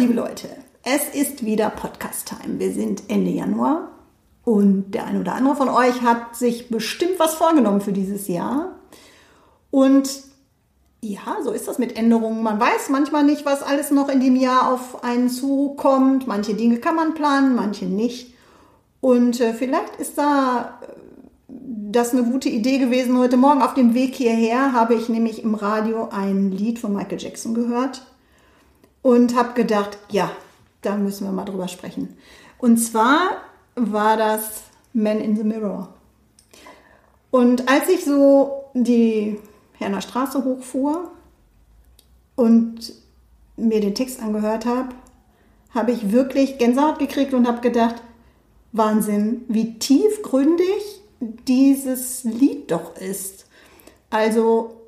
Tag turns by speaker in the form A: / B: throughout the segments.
A: Liebe Leute, es ist wieder Podcast-Time. Wir sind Ende Januar und der eine oder andere von euch hat sich bestimmt was vorgenommen für dieses Jahr. Und ja, so ist das mit Änderungen. Man weiß manchmal nicht, was alles noch in dem Jahr auf einen zukommt. Manche Dinge kann man planen, manche nicht. Und äh, vielleicht ist da äh, das eine gute Idee gewesen. Heute Morgen auf dem Weg hierher habe ich nämlich im Radio ein Lied von Michael Jackson gehört und habe gedacht, ja, da müssen wir mal drüber sprechen. Und zwar war das Man in the Mirror. Und als ich so die Herner Straße hochfuhr und mir den Text angehört habe, habe ich wirklich Gänsehaut gekriegt und habe gedacht, Wahnsinn, wie tiefgründig dieses Lied doch ist. Also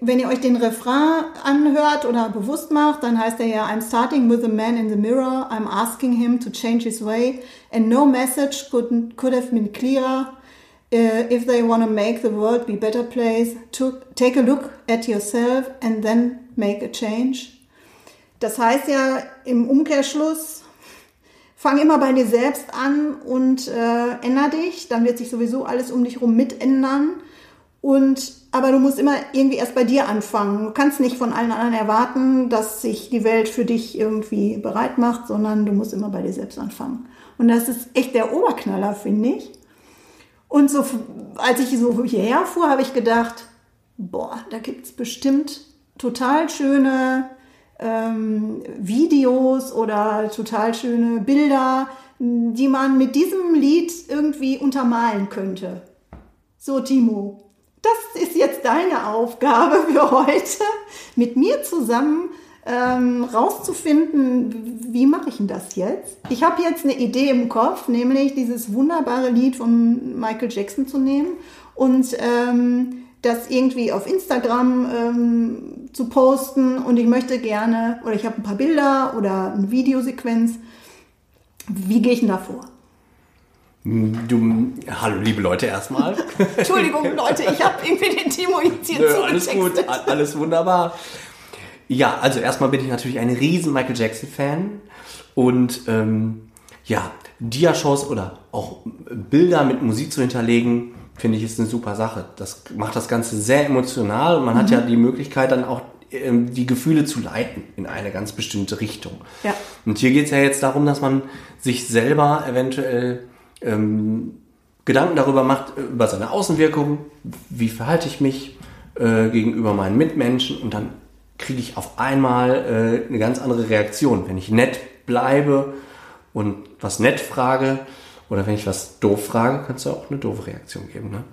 A: wenn ihr euch den Refrain anhört oder bewusst macht, dann heißt er ja, I'm starting with a man in the mirror, I'm asking him to change his way, and no message could, could have been clearer. Uh, if they want to make the world be a better place, to take a look at yourself and then make a change. Das heißt ja im Umkehrschluss, fang immer bei dir selbst an und äh, änder dich, dann wird sich sowieso alles um dich herum mitändern. Und aber du musst immer irgendwie erst bei dir anfangen. Du kannst nicht von allen anderen erwarten, dass sich die Welt für dich irgendwie bereit macht, sondern du musst immer bei dir selbst anfangen. Und das ist echt der Oberknaller, finde ich. Und so, als ich so hierher fuhr, habe ich gedacht, boah, da gibt es bestimmt total schöne ähm, Videos oder total schöne Bilder, die man mit diesem Lied irgendwie untermalen könnte. So, Timo, das ist jetzt deine Aufgabe für heute, mit mir zusammen ähm, rauszufinden, wie mache ich denn das jetzt? Ich habe jetzt eine Idee im Kopf, nämlich dieses wunderbare Lied von Michael Jackson zu nehmen und ähm, das irgendwie auf Instagram ähm, zu posten und ich möchte gerne, oder ich habe ein paar Bilder oder eine Videosequenz. Wie gehe ich denn da vor?
B: Du, hallo liebe Leute erstmal.
A: Entschuldigung Leute, ich habe irgendwie den Timo jetzt hier Nö,
B: Alles gut, alles wunderbar. Ja, also erstmal bin ich natürlich ein riesen Michael Jackson Fan und ähm, ja, Dia-Shows oder auch Bilder mit Musik zu hinterlegen, finde ich ist eine super Sache. Das macht das Ganze sehr emotional und man mhm. hat ja die Möglichkeit dann auch ähm, die Gefühle zu leiten in eine ganz bestimmte Richtung. Ja. Und hier geht es ja jetzt darum, dass man sich selber eventuell ähm, Gedanken darüber macht, äh, über seine Außenwirkung, wie verhalte ich mich äh, gegenüber meinen Mitmenschen und dann kriege ich auf einmal äh, eine ganz andere Reaktion. Wenn ich nett bleibe und was nett frage oder wenn ich was doof frage, kannst du auch eine doofe Reaktion geben. Ne?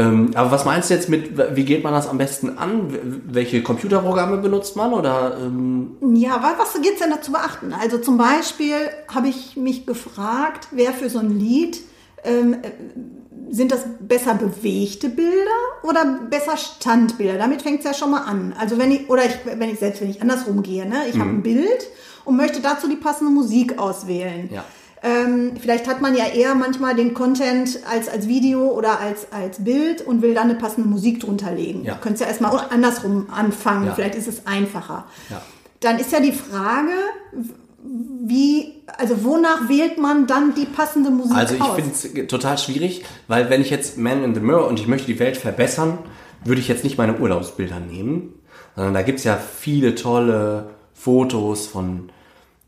B: Ähm, aber was meinst du jetzt mit, wie geht man das am besten an? Welche Computerprogramme benutzt man? Oder, ähm
A: Ja, was gibt es denn da zu beachten? Also zum Beispiel habe ich mich gefragt, wer für so ein Lied, ähm, äh, sind das besser bewegte Bilder oder besser Standbilder? Damit fängt es ja schon mal an. Also wenn ich, oder ich, wenn ich selbst, wenn ich andersrum gehe, ne? ich mhm. habe ein Bild und möchte dazu die passende Musik auswählen. Ja. Ähm, vielleicht hat man ja eher manchmal den Content als, als Video oder als, als Bild und will dann eine passende Musik drunter legen. Ja. Du könntest ja erstmal andersrum anfangen, ja. vielleicht ist es einfacher. Ja. Dann ist ja die Frage, wie, also wonach wählt man dann die passende Musik
B: Also ich finde es total schwierig, weil wenn ich jetzt Man in the Mirror und ich möchte die Welt verbessern, würde ich jetzt nicht meine Urlaubsbilder nehmen, sondern da gibt es ja viele tolle Fotos von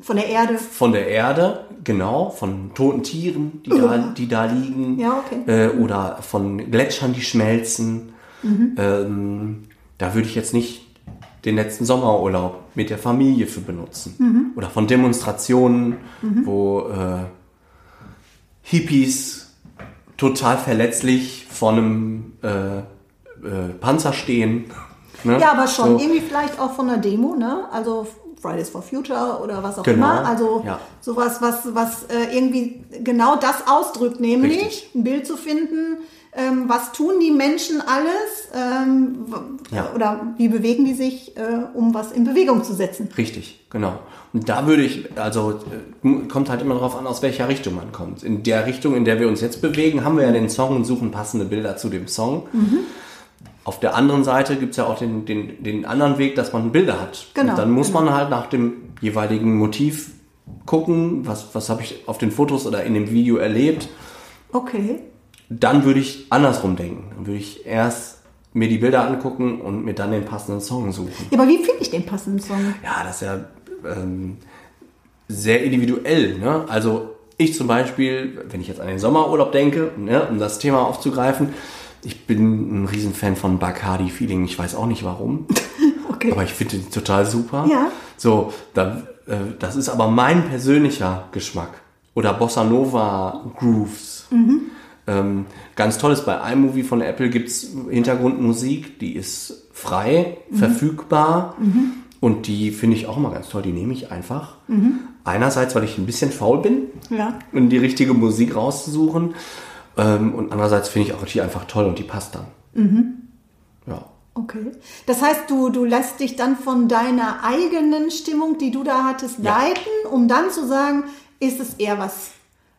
A: von der Erde.
B: Von der Erde, genau, von toten Tieren, die, da, die da liegen. Ja, okay. Äh, oder von Gletschern, die schmelzen. Mhm. Ähm, da würde ich jetzt nicht den letzten Sommerurlaub mit der Familie für benutzen. Mhm. Oder von Demonstrationen, mhm. wo äh, Hippies total verletzlich vor einem äh, äh Panzer stehen Ne?
A: Ja, aber schon
B: So.
A: irgendwie vielleicht auch von der Demo, ne? Also Fridays for Future oder was auch
B: Genau,
A: immer. Also
B: ja.
A: sowas, was, was äh, irgendwie genau das ausdrückt, nämlich
B: Richtig.
A: ein Bild zu finden, ähm, was tun die Menschen alles ähm,
B: Ja.
A: oder wie bewegen die sich, äh, um was in Bewegung zu setzen.
B: Richtig, genau. Und da würde ich, also äh, kommt halt immer darauf an, aus welcher Richtung man kommt. In der Richtung, in der wir uns jetzt bewegen, haben wir ja den Song und suchen passende Bilder zu dem Song. Auf der anderen Seite gibt's ja auch den, den, den anderen Weg, dass man Bilder hat.
A: Genau,
B: Und dann muss
A: genau.
B: man halt nach dem jeweiligen Motiv gucken, was, was habe ich auf den Fotos oder in dem Video erlebt.
A: Okay.
B: Dann würde ich andersrum denken. Dann würde ich erst mir die Bilder angucken und mir dann den passenden Song suchen.
A: Ja, aber wie finde ich den passenden Song?
B: Ja, das ist ja ähm, sehr individuell. Ne? Also ich zum Beispiel, wenn ich jetzt an den Sommerurlaub denke, ne, um das Thema aufzugreifen, ich bin ein Riesenfan von Bacardi Feeling. Ich weiß auch nicht warum,
A: Okay.
B: aber ich finde den total super.
A: Ja.
B: So, da, äh, das ist aber mein persönlicher Geschmack. Oder Bossa Nova Grooves.
A: Mhm.
B: Ähm, ganz toll ist bei iMovie von Apple gibt's Hintergrundmusik, die ist frei,
A: Mhm.
B: verfügbar und die finde ich auch immer ganz toll. Die nehme ich einfach. Einerseits, weil ich ein bisschen faul bin,
A: Ja.
B: um die richtige Musik rauszusuchen ähm, und andererseits finde ich auch die einfach toll und die passt dann.
A: Mhm.
B: Ja.
A: Okay. Das heißt, du, du lässt dich dann von deiner eigenen Stimmung, die du da hattest,
B: Ja.
A: leiten, um dann zu sagen, ist es eher was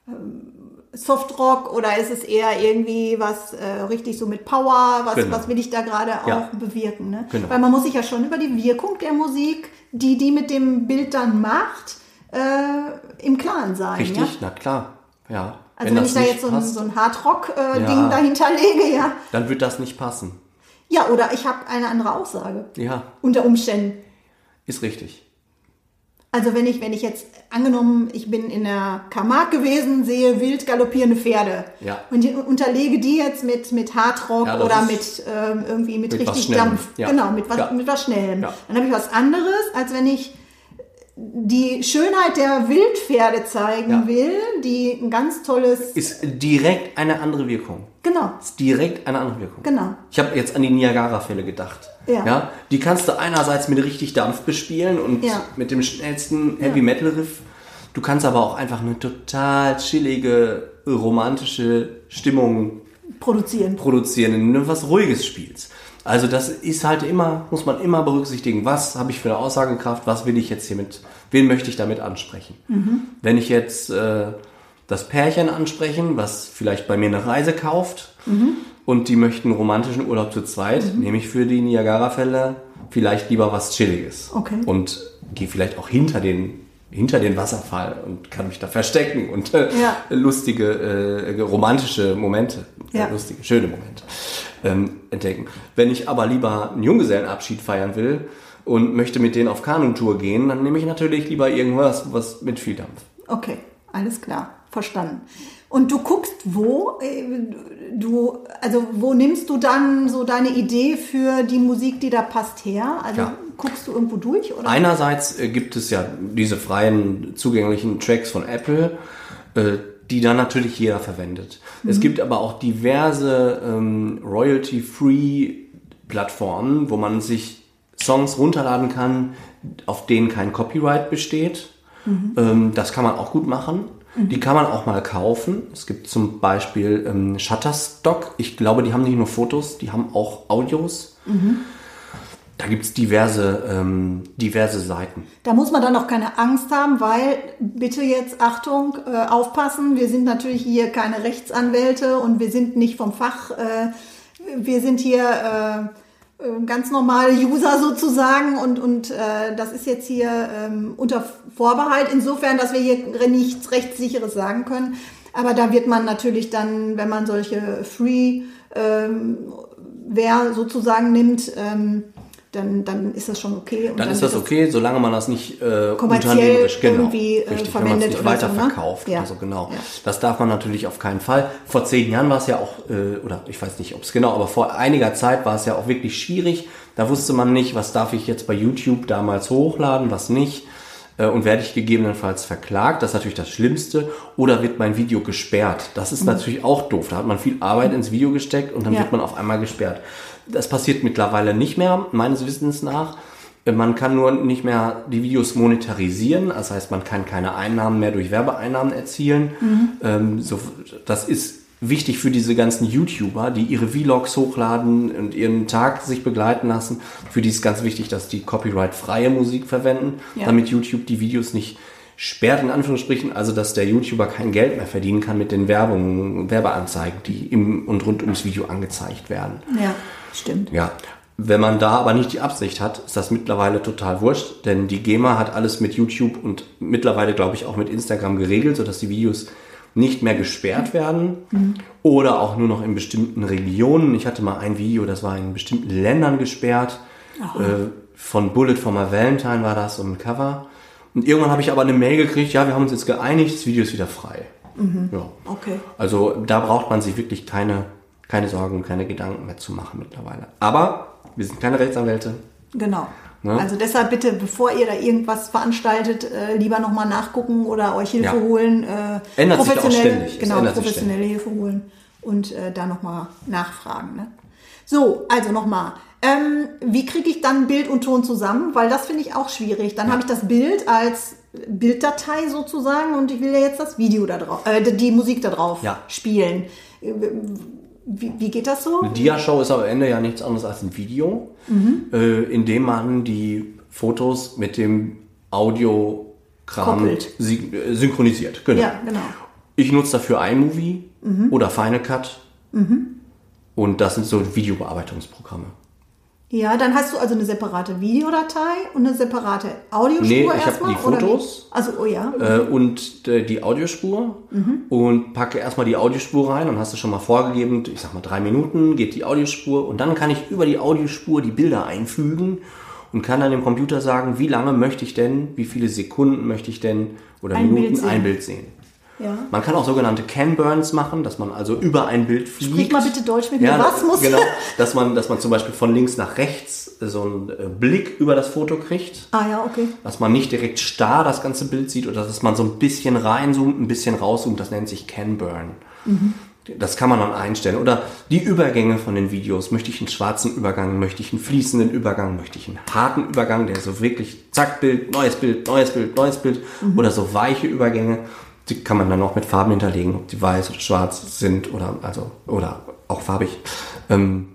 A: ähm, Softrock oder ist es eher irgendwie was äh, richtig so mit Power, was,
B: Genau.
A: was will ich da gerade
B: Ja.
A: auch bewirken? Ne?
B: Genau.
A: Weil man muss sich ja schon über die Wirkung der Musik, die die mit dem Bild dann macht, äh, im Klaren sein.
B: Richtig,
A: Ja?
B: na klar. Ja.
A: Also wenn,
B: das
A: ich da jetzt so ein, so ein Hardrock-Ding
B: Ja.
A: dahinter lege, ja.
B: dann wird das nicht passen.
A: Ja, oder ich habe eine andere Aussage.
B: Ja,
A: Unter Umständen.
B: ist richtig.
A: Also wenn ich, wenn ich jetzt angenommen, ich bin in der Camargue gewesen, sehe wild galoppierende Pferde
B: Ja.
A: und unterlege die jetzt mit, mit Hardrock
B: Ja,
A: oder mit ähm, irgendwie mit,
B: mit
A: richtig. Dampf.
B: Ja.
A: Genau, mit was, mit was Schnellem. Dann habe ich was anderes, als wenn ich die Schönheit der Wildpferde zeigen
B: Ja.
A: will, die ein ganz tolles,
B: Ist direkt eine andere Wirkung.
A: genau,
B: Ist direkt eine andere Wirkung.
A: genau.
B: Ich habe jetzt an die Niagara-Fälle gedacht.
A: Ja.
B: Die kannst du einerseits mit richtig Dampf bespielen und
A: Ja.
B: mit dem schnellsten Heavy-Metal-Riff. Du kannst aber auch einfach eine total chillige, romantische Stimmung
A: Produzieren.
B: produzieren, indem du was Ruhiges spielst. Also das ist halt immer, muss man immer berücksichtigen, was habe ich für eine Aussagekraft, was will ich jetzt hiermit, wen möchte ich damit ansprechen. Wenn ich jetzt äh, das Pärchen ansprechen, was vielleicht bei mir eine Reise kauft und die möchten einen romantischen Urlaub zu zweit, nehme ich für die Niagara-Fälle vielleicht lieber was Chilliges.
A: Okay.
B: Und gehe vielleicht auch hinter den hinter den Wasserfall und kann mich da verstecken und äh,
A: Ja.
B: lustige, äh, romantische Momente,
A: Ja.
B: lustige, schöne Momente ähm, entdecken. Wenn ich aber lieber einen Junggesellenabschied feiern will und möchte mit denen auf Kanutour gehen, dann nehme ich natürlich lieber irgendwas was mit viel Dampf.
A: Okay, alles klar, verstanden. Und du guckst wo? Äh, Du, also wo nimmst du dann so deine Idee für die Musik, die da passt her? Also
B: Ja.
A: guckst du irgendwo durch oder?
B: Einerseits äh, gibt es ja diese freien zugänglichen Tracks von Apple, äh, die dann natürlich jeder verwendet. Es gibt aber auch diverse ähm, Royalty-Free-Plattformen, wo man sich Songs runterladen kann, auf denen kein Copyright besteht. Ähm, das kann man auch gut machen. Die kann man auch mal kaufen. Es gibt zum Beispiel ähm, Shutterstock. Ich glaube, die haben nicht nur Fotos, die haben auch Audios. Da gibt es diverse, ähm, diverse Seiten.
A: Da muss man dann auch keine Angst haben, weil bitte jetzt Achtung, äh, aufpassen. Wir sind natürlich hier keine Rechtsanwälte und wir sind nicht vom Fach. Äh, wir sind hier äh, äh, ganz normale User sozusagen und, und äh, das ist jetzt hier ähm, unter Vorbehalt insofern, dass wir hier nichts Rechtssicheres sagen können. Aber da wird man natürlich dann, wenn man solche Free ähm, sozusagen nimmt, ähm, dann, dann ist das schon okay. Und
B: Dann ist das okay, solange man das nicht äh,
A: Kommerziell
B: unternehmerisch genau,
A: irgendwie, äh,
B: richtig, wenn man es
A: verwendet
B: nicht
A: oder so, ne?
B: weiterverkauft.
A: Ja.
B: Also genau.
A: Ja.
B: Das darf man natürlich auf keinen Fall. Vor zehn Jahren war es ja auch, äh, oder ich weiß nicht, ob es genau, aber vor einiger Zeit war es ja auch wirklich schwierig. Da wusste man nicht, was darf ich jetzt bei YouTube damals hochladen, was nicht. Äh, Und werde ich gegebenenfalls verklagt, das ist natürlich das Schlimmste, oder wird mein Video gesperrt. Das ist natürlich auch doof. Da hat man viel Arbeit ins Video gesteckt und dann
A: Mhm. Ja.
B: wird man auf einmal gesperrt. Das passiert mittlerweile nicht mehr, meines Wissens nach. Man kann nur nicht mehr die Videos monetarisieren, das heißt, man kann keine Einnahmen mehr durch Werbeeinnahmen erzielen. Ähm, so, das ist wichtig für diese ganzen YouTuber, die ihre Vlogs hochladen und ihren Tag sich begleiten lassen. Für die ist ganz wichtig, dass die copyright-freie Musik verwenden,
A: Ja.
B: damit YouTube die Videos nicht sperrt, in Anführungsstrichen, also dass der YouTuber kein Geld mehr verdienen kann mit den Werbungen, Werbeanzeigen, die im und rund ums Video angezeigt werden.
A: Ja, stimmt.
B: Ja, wenn man da aber nicht die Absicht hat, ist das mittlerweile total wurscht, denn die GEMA hat alles mit YouTube und mittlerweile, glaube ich, auch mit Instagram geregelt, sodass die Videos nicht mehr gesperrt werden oder auch nur noch in bestimmten Regionen. Ich hatte mal ein Video, das war in bestimmten Ländern gesperrt. Äh, von Bullet for My Valentine war das, so ein Cover. Und irgendwann habe ich aber eine Mail gekriegt, ja, wir haben uns jetzt geeinigt, das Video ist wieder frei. Ja.
A: Okay.
B: Also da braucht man sich wirklich keine, keine Sorgen und keine Gedanken mehr zu machen mittlerweile. Aber wir sind keine Rechtsanwälte.
A: Genau.
B: Ne?
A: Also deshalb bitte, bevor ihr da irgendwas veranstaltet, äh, lieber nochmal nachgucken oder euch Hilfe
B: Ja.
A: holen. Äh,
B: Ändert sich auch
A: professionelle-
B: ständig.
A: Genau, professionelle Hilfe holen und äh, da nochmal nachfragen. Ne? So, also nochmal. Ähm, wie kriege ich dann Bild und Ton zusammen? Weil das finde ich auch schwierig. Dann habe ich das Bild als Bilddatei sozusagen und ich will ja jetzt das Video da drauf, äh, die Musik da drauf
B: Ja.
A: spielen. Wie, wie geht das so?
B: Eine Dia-Show ist am Ende ja nichts anderes als ein Video, äh, in dem man die Fotos mit dem Audiokram äh, synchronisiert. Genau.
A: Ja, genau.
B: Ich nutze dafür iMovie oder Final Cut. Und das sind so Videobearbeitungsprogramme.
A: Ja, dann hast du also eine separate Videodatei und eine separate Audiospur
B: Nee, ich
A: erstmal?
B: die
A: oder?
B: Fotos.
A: Also, oh ja.
B: äh, und äh, die Audiospur und packe erstmal die Audiospur rein und hast du schon mal vorgegeben, ich sag mal drei Minuten geht die Audiospur und dann kann ich über die Audiospur die Bilder einfügen und kann dann dem Computer sagen, wie lange möchte ich denn, wie viele Sekunden möchte ich denn oder
A: Ein
B: Minuten
A: Bild
B: ein Bild sehen.
A: Ja.
B: Man kann auch sogenannte Can-Burns machen, dass man also über ein Bild fliegt.
A: Sprich mal bitte Deutsch mit mir.
B: Ja,
A: Was muss-
B: Genau, dass man, dass man zum Beispiel von links nach rechts so einen äh, Blick über das Foto kriegt
A: Ah ja, okay.
B: dass man nicht direkt starr das ganze Bild sieht oder dass man so ein bisschen reinzoomt, ein bisschen rauszoomt, das nennt sich Can-Burn. Das kann man dann einstellen. Oder die Übergänge von den Videos. Möchte ich einen schwarzen Übergang, möchte ich einen fließenden Übergang, möchte ich einen harten Übergang, der so wirklich zack, Bild, neues Bild, neues Bild, neues Bild. Oder so weiche Übergänge. Die kann man dann auch mit Farben hinterlegen, ob die weiß oder schwarz sind oder, also, oder auch farbig. Ähm,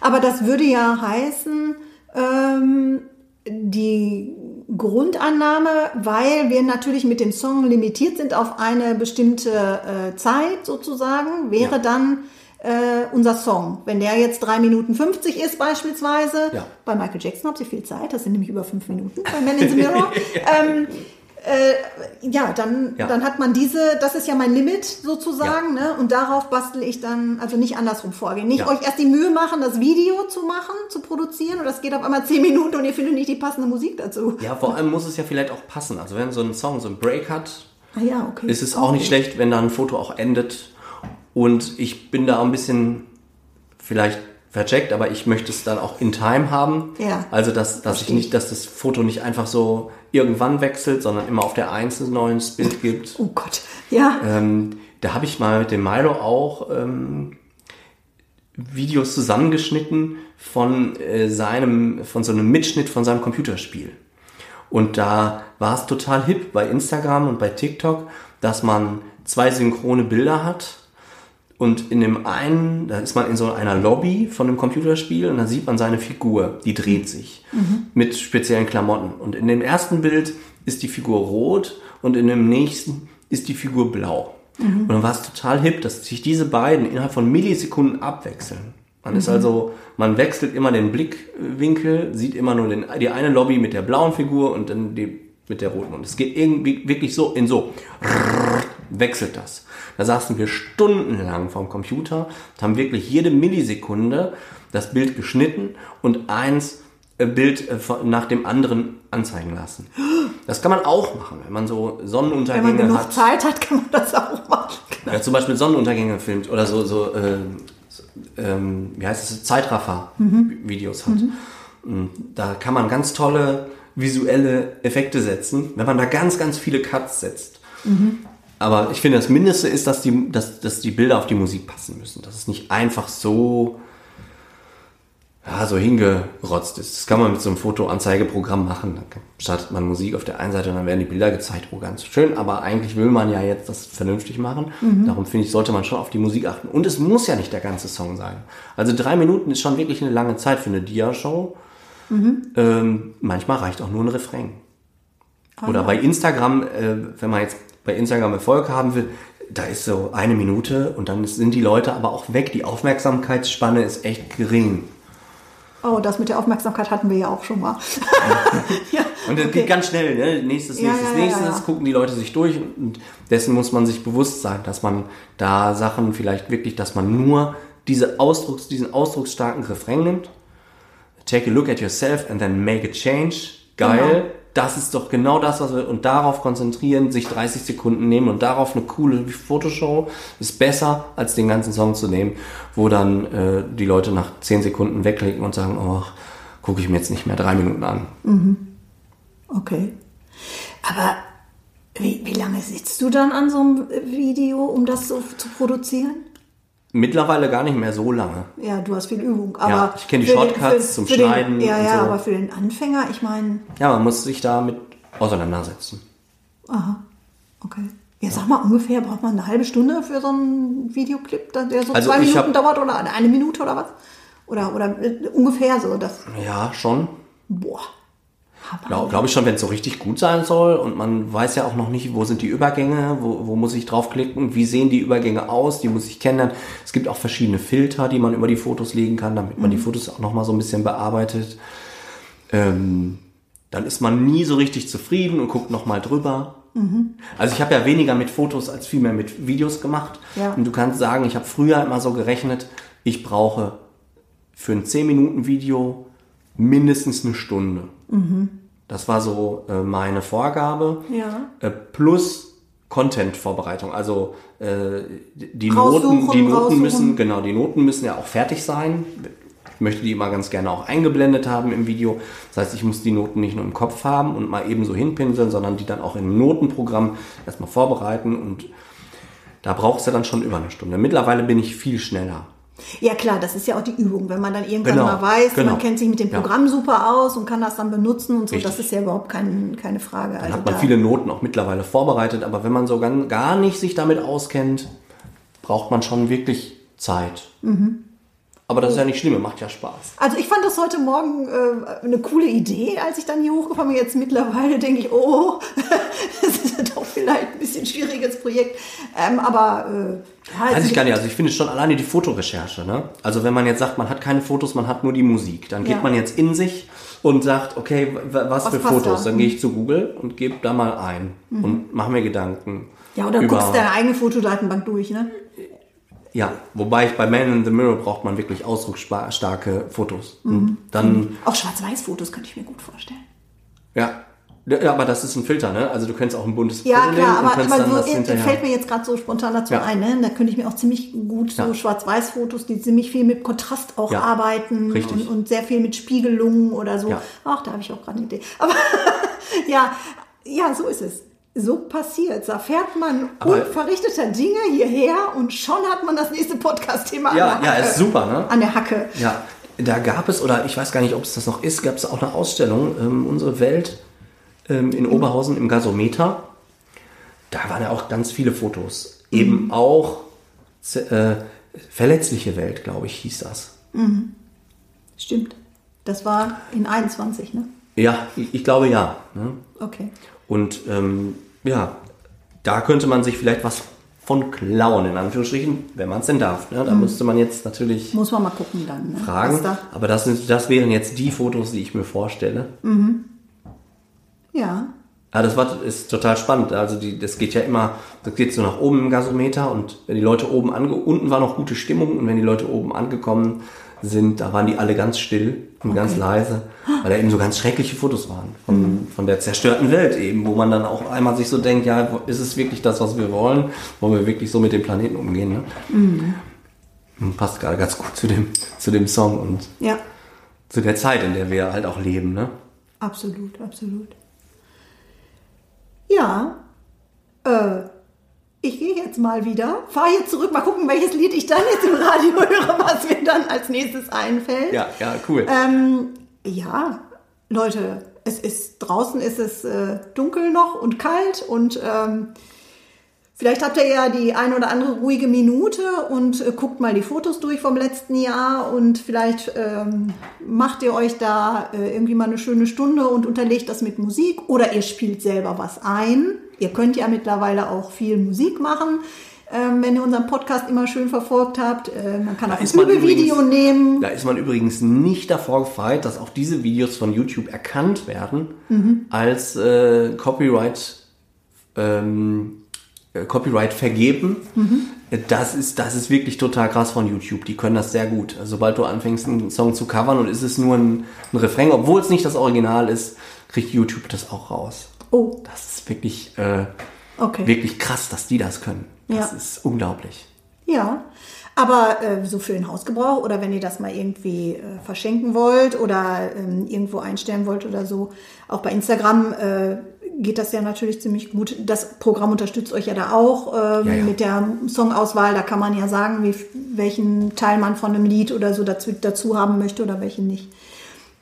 A: Aber das würde ja heißen, ähm, die Grundannahme, weil wir natürlich mit dem Song limitiert sind auf eine bestimmte äh, Zeit sozusagen, wäre
B: Ja.
A: dann äh, unser Song. Wenn der jetzt 3 Minuten 50 ist beispielsweise,
B: Ja.
A: bei Michael Jackson haben sie viel Zeit, das sind nämlich über 5 Minuten bei Man in the Mirror. ähm, äh, ja, dann,
B: Ja.
A: dann hat man diese, das ist ja mein Limit sozusagen, ne? Und darauf bastel ich dann, also nicht andersrum vorgehen. Nicht
B: Ja.
A: euch erst die Mühe machen, das Video zu machen, zu produzieren und das geht auf einmal 10 Minuten und ihr findet nicht die passende Musik dazu.
B: ja, vor allem muss es ja vielleicht auch passen. Also wenn so ein Song so ein Break hat,
A: Ah ja, okay.
B: ist es auch nicht schlecht, wenn da ein Foto auch endet. Und ich bin da ein bisschen vielleicht vercheckt, aber ich möchte es dann auch in Time haben.
A: Ja.
B: Also dass, dass ich nicht, dass das Foto nicht einfach so irgendwann wechselt, sondern immer auf der Eins ein neues Bild gibt.
A: Oh Gott. Ja.
B: Ähm, da habe ich mal mit dem Milo auch ähm, Videos zusammengeschnitten von äh, seinem, von so einem Mitschnitt von seinem Computerspiel. Und da war es total hip bei Instagram und bei TikTok, dass man zwei synchrone Bilder hat. Und in dem einen, da ist man in so einer Lobby von einem Computerspiel und da sieht man seine Figur, die dreht sich mit speziellen Klamotten. Und in dem ersten Bild ist die Figur rot und in dem nächsten ist die Figur blau. Und dann war es total hip, dass sich diese beiden innerhalb von Millisekunden abwechseln. Man ist also, man wechselt immer den Blickwinkel, sieht immer nur den, die eine Lobby mit der blauen Figur und dann die mit der roten. Und es geht irgendwie wirklich so in so wechselt das. Da saßen wir stundenlang vorm Computer, und haben wirklich jede Millisekunde das Bild geschnitten und eins äh, Bild äh, nach dem anderen anzeigen lassen. Das kann man auch machen, wenn man so
A: Wenn man
B: Sonnenuntergänge
A: genug
B: hat.
A: Zeit hat, kann man das auch machen.
B: Ja, zum Beispiel Sonnenuntergänge filmt oder so, so äh, so, ähm, wie heißt es, Zeitraffer-Videos hat. Und Da kann man ganz tolle visuelle Effekte setzen, wenn man da ganz, ganz viele Cuts setzt. Aber ich finde, das Mindeste ist, dass die, dass, dass die Bilder auf die Musik passen müssen. Dass es nicht einfach so ja, so hingerotzt ist. Das kann man mit so einem Fotoanzeigeprogramm machen. Da startet man Musik auf der einen Seite und dann werden die Bilder gezeigt. Oh, ganz schön. Aber eigentlich will man ja jetzt das vernünftig machen. Darum finde ich, sollte man schon auf die Musik achten. Und es muss ja nicht der ganze Song sein. Also drei Minuten ist schon wirklich eine lange Zeit für eine Dia-Show. Ähm, manchmal reicht auch nur ein Refrain. Oder bei Instagram, äh, wenn man jetzt bei Instagram Erfolg haben will, da ist so eine Minute und dann sind die Leute aber auch weg. Die Aufmerksamkeitsspanne ist echt gering.
A: Oh, das mit der Aufmerksamkeit hatten wir ja auch schon mal. ja,
B: Und das
A: okay.
B: geht ganz schnell, ne? Nächstes, nächstes,
A: ja, ja,
B: nächstes, gucken die Leute sich durch und dessen muss man sich bewusst sein, dass man da Sachen vielleicht wirklich, dass man nur diese Ausdrucks, diesen ausdrucksstarken Refrain nimmt. Take a look at yourself and then make a change. Geil.
A: Genau.
B: Das ist doch genau das, was wir, und darauf konzentrieren, sich 30 Sekunden nehmen und darauf eine coole Fotoshow ist besser, als den ganzen Song zu nehmen, wo dann äh, die Leute nach 10 Sekunden wegklicken und sagen, oh, gucke ich mir jetzt nicht mehr drei Minuten an.
A: Okay. Aber wie, wie lange sitzt du dann an so einem Video, um das so zu produzieren?
B: Mittlerweile gar nicht mehr so lange.
A: Ja, du hast viel Übung. Aber
B: Ja, ich kenn die
A: für den-
B: Shortcuts
A: für-
B: zum
A: für den-
B: Schneiden
A: Ja,
B: und
A: ja,
B: so.
A: aber für den Anfänger, ich meine,
B: Ja, man muss sich damit auseinandersetzen.
A: aha, okay. Ja, sag mal, ungefähr braucht man eine halbe Stunde für so einen Videoclip, der so
B: Also
A: zwei Minuten
B: hab-
A: dauert oder eine Minute oder was? Oder, oder äh, ungefähr so, das,
B: Ja, schon.
A: boah.
B: Glaube glaub ich schon, wenn es so richtig gut sein soll und man weiß ja auch noch nicht, wo sind die Übergänge, wo, wo muss ich draufklicken, wie sehen die Übergänge aus, die muss ich kennenlernen. Es gibt auch verschiedene Filter, die man über die Fotos legen kann, damit man die Fotos auch nochmal so ein bisschen bearbeitet. Ähm, dann ist man nie so richtig zufrieden und guckt nochmal drüber. Also ich habe ja weniger mit Fotos als viel mehr mit Videos gemacht.
A: Ja.
B: Und du kannst sagen, ich habe früher immer so gerechnet, ich brauche für ein 10-Minuten-Video mindestens eine Stunde. Das war so äh, meine Vorgabe.
A: Ja.
B: Äh, plus Content-Vorbereitung. Also äh, die
A: Raussuchen,
B: Noten, die Noten
A: raussuchen.
B: müssen, genau, die Noten müssen ja auch fertig sein. Ich möchte die immer ganz gerne auch eingeblendet haben im Video. Das heißt, ich muss die Noten nicht nur im Kopf haben und mal eben so hinpinseln, sondern die dann auch im Notenprogramm erstmal vorbereiten und da brauchst du dann schon über eine Stunde. Mittlerweile bin ich viel schneller.
A: Ja klar, das ist ja auch die Übung, wenn man dann irgendwann
B: Genau,
A: mal weiß,
B: genau.
A: man kennt sich mit dem
B: Ja.
A: Programm super aus und kann das dann benutzen und so,
B: Richtig.
A: das ist ja überhaupt kein, keine Frage.
B: Dann
A: Also
B: hat man
A: da-
B: viele Noten auch mittlerweile vorbereitet, aber wenn man so gar nicht sich damit auskennt, braucht man schon wirklich Zeit.
A: Mhm.
B: Aber das ist ja nicht schlimm, macht ja Spaß.
A: Also ich fand das heute Morgen äh, eine coole Idee, als ich dann hier hochgekommen bin. Jetzt mittlerweile denke ich, oh, das ist doch vielleicht ein bisschen schwieriges Projekt. Ähm, aber äh, ja,
B: Weiß ich gar nicht, also ich finde schon alleine die Fotorecherche, ne? Also wenn man jetzt sagt, man hat keine Fotos, man hat nur die Musik, dann geht
A: Ja.
B: man jetzt in sich und sagt, okay, w- was, für Fotos?
A: da?
B: Dann gehe ich zu Google und gebe da mal ein und mache mir Gedanken.
A: Mhm. Ja, oder
B: über,
A: guckst deine eigene Fotodatenbank durch, ne?
B: Ja, wobei ich bei Man in the Mirror braucht man wirklich ausdrucksstarke Fotos.
A: Mhm.
B: Dann
A: Auch Schwarz-Weiß-Fotos könnte ich mir gut vorstellen.
B: Ja. Ja, aber das ist ein Filter, ne? Also du könntest auch ein buntes
A: Ja,
B: Foto nehmen
A: klar,
B: und
A: aber, aber so
B: das hinterher.
A: fällt mir jetzt gerade so spontan dazu
B: Ja.
A: ein, ne? Da könnte ich mir auch ziemlich gut so
B: Ja.
A: Schwarz-Weiß-Fotos, die ziemlich viel mit Kontrast auch
B: Ja,
A: arbeiten und, und sehr viel mit Spiegelungen oder so. Ach, da habe ich auch gerade eine Idee. Aber ja, ja, so ist es. So passiert. Da fährt man
B: Aber-
A: unverrichteter Dinge hierher und schon hat man das nächste Podcast-Thema
B: Ja,
A: an,
B: ja,
A: der Hacke.
B: ist super, ne?
A: an der Hacke.
B: Ja, da gab es, oder ich weiß gar nicht, ob es das noch ist, gab es auch eine Ausstellung, ähm, Unsere Welt ähm, in Oberhausen im Gasometer. Da waren ja auch ganz viele Fotos. Eben auch z- äh, Verletzliche Welt, glaube ich, hieß das.
A: Stimmt. Das war in 21, ne?
B: Ja, ich, ich glaube ja. Ne?
A: Okay.
B: Und ähm, ja, da könnte man sich vielleicht was von klauen, in Anführungsstrichen, wenn man es denn darf. Ne? Da müsste man jetzt natürlich
A: Muss man mal gucken dann. Ne?
B: fragen.
A: Da,
B: Aber das, sind, das wären jetzt die Fotos, die ich mir vorstelle.
A: ja.
B: Ja, das war, ist total spannend. Also die, das geht ja immer, das geht so nach oben im Gasometer und wenn die Leute oben ange, unten war noch gute Stimmung und wenn die Leute oben angekommen sind, da waren die alle ganz still und ganz leise, weil da eben so ganz schreckliche Fotos waren von, von der zerstörten Welt eben, wo man dann auch einmal sich so denkt, ja, ist es wirklich das, was wir wollen? Wollen wir wirklich so mit dem Planeten umgehen? Ne? Und Passt gerade ganz gut zu dem, zu dem Song und
A: Ja.
B: zu der Zeit, in der wir halt auch leben. Ne?
A: Absolut, absolut. Ja, äh, ich gehe jetzt mal wieder, fahre jetzt zurück, mal gucken, welches Lied ich dann jetzt im Radio höre, was mir dann als nächstes einfällt.
B: Ja, ja, cool.
A: Ähm, ja, Leute, es ist draußen ist es äh, dunkel noch und kalt und ähm, vielleicht habt ihr ja die ein oder andere ruhige Minute und äh, guckt mal die Fotos durch vom letzten Jahr und vielleicht ähm, macht ihr euch da äh, irgendwie mal eine schöne Stunde und unterlegt das mit Musik oder ihr spielt selber was ein. Ihr könnt ja mittlerweile auch viel Musik machen. Ähm, wenn ihr unseren Podcast immer schön verfolgt habt, äh, man kann auch ein
B: übrigens-
A: nehmen.
B: Da ist man übrigens nicht davor gefeit, dass auch diese Videos von YouTube erkannt werden
A: Mhm.
B: als äh, Copyright, ähm, äh, Copyright vergeben.
A: Mhm.
B: Das ist, das ist wirklich total krass von YouTube. Die können das sehr gut. Also, sobald du anfängst, einen Song zu covern und ist es nur ein, ein Refrain, obwohl es nicht das Original ist, kriegt YouTube das auch raus.
A: Oh,
B: Das ist wirklich, äh,
A: okay.
B: wirklich krass, dass die das können. Das
A: Ja.
B: ist unglaublich.
A: Ja, aber äh, so für den Hausgebrauch oder wenn ihr das mal irgendwie äh, verschenken wollt oder ähm, irgendwo einstellen wollt oder so, auch bei Instagram äh, geht das ja natürlich ziemlich gut. Das Programm unterstützt euch ja da auch ähm,
B: Ja, ja.
A: mit der Songauswahl. Da kann man ja sagen, wie, welchen Teil man von einem Lied oder so dazu, dazu haben möchte oder welchen nicht.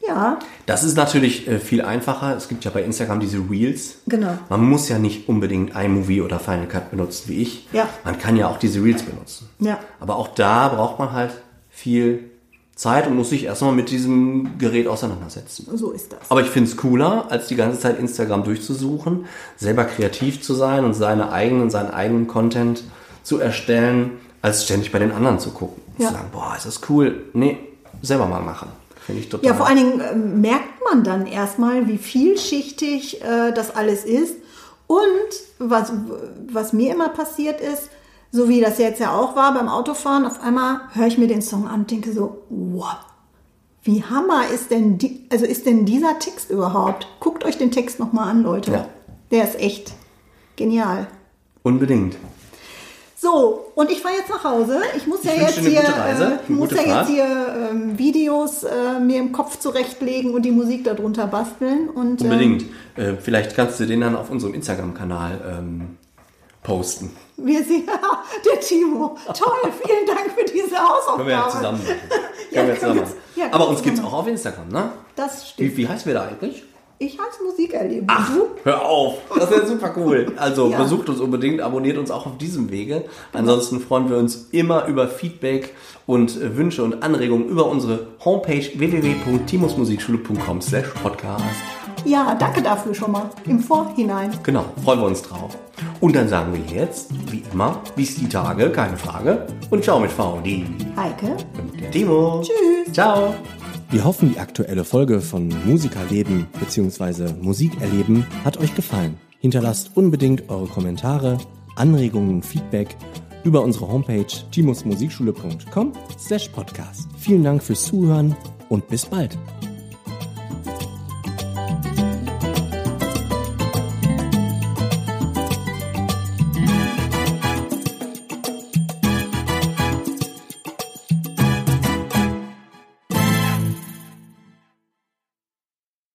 A: Ja,
B: Das ist natürlich äh, viel einfacher. Es gibt ja bei Instagram diese Reels.
A: Genau.
B: Man muss ja nicht unbedingt iMovie oder Final Cut benutzen wie ich.
A: Ja.
B: Man kann ja auch diese Reels benutzen.
A: Ja.
B: Aber auch da braucht man halt viel Zeit und muss sich erstmal mit diesem Gerät auseinandersetzen.
A: so ist das.
B: Aber ich finde es cooler, als die ganze Zeit Instagram durchzusuchen, selber kreativ zu sein und seine eigenen, seinen eigenen Content zu erstellen, als ständig bei den anderen zu gucken. Und
A: Ja.
B: Zu sagen, boah, ist das cool. Nee, selber mal machen. Finde ich total.
A: Ja, vor allen Dingen ähm, merkt man dann erstmal, wie vielschichtig äh, das alles ist. Und was, was mir immer passiert ist, so wie das jetzt ja auch war beim Autofahren, auf einmal höre ich mir den Song an und denke so, wow, wie hammer ist denn, die, also ist denn dieser Text überhaupt? Guckt euch den Text nochmal an, Leute.
B: Ja.
A: Der ist echt genial.
B: Unbedingt.
A: So, und ich fahre jetzt nach Hause. Ich muss ja
B: wünsche
A: jetzt hier,
B: Reise,
A: äh, ich muss ja jetzt hier ähm, Videos äh, mir im Kopf zurechtlegen und die Musik darunter basteln. Und,
B: Unbedingt. Äh, vielleicht kannst du den dann auf unserem Instagram-Kanal ähm, posten.
A: Ähm, wir sehen, der Timo. Toll, vielen Dank für diese Hausaufgabe.
B: Können wir ja zusammen machen.
A: Ja,
B: wir zusammen machen.
A: ja,
B: Aber uns gibt es auch auf Instagram, ne?
A: Das stimmt.
B: Wie, wie heißt wir da eigentlich?
A: Ich heiße Musik erleben.
B: Ach,
A: du?
B: hör auf. Das wäre super cool. Also
A: Ja.
B: besucht uns unbedingt, abonniert uns auch auf diesem Wege. Ansonsten freuen wir uns immer über Feedback und äh, Wünsche und Anregungen über unsere Homepage www.timusmusikschule.com slash podcast.
A: Ja, danke dafür schon mal im Vorhinein.
B: Genau, freuen wir uns drauf. Und dann sagen wir jetzt, wie immer, bis die Tage, keine Frage. Und ciao mit V, die
A: Heike.
B: und der Timo.
A: Tschüss.
B: Ciao.
C: Wir hoffen, die aktuelle Folge von Musikerleben bzw. Musikerleben hat euch gefallen. Hinterlasst unbedingt eure Kommentare, Anregungen und Feedback über unsere Homepage timusmusikschule.com slash podcast. Vielen Dank fürs Zuhören und bis bald.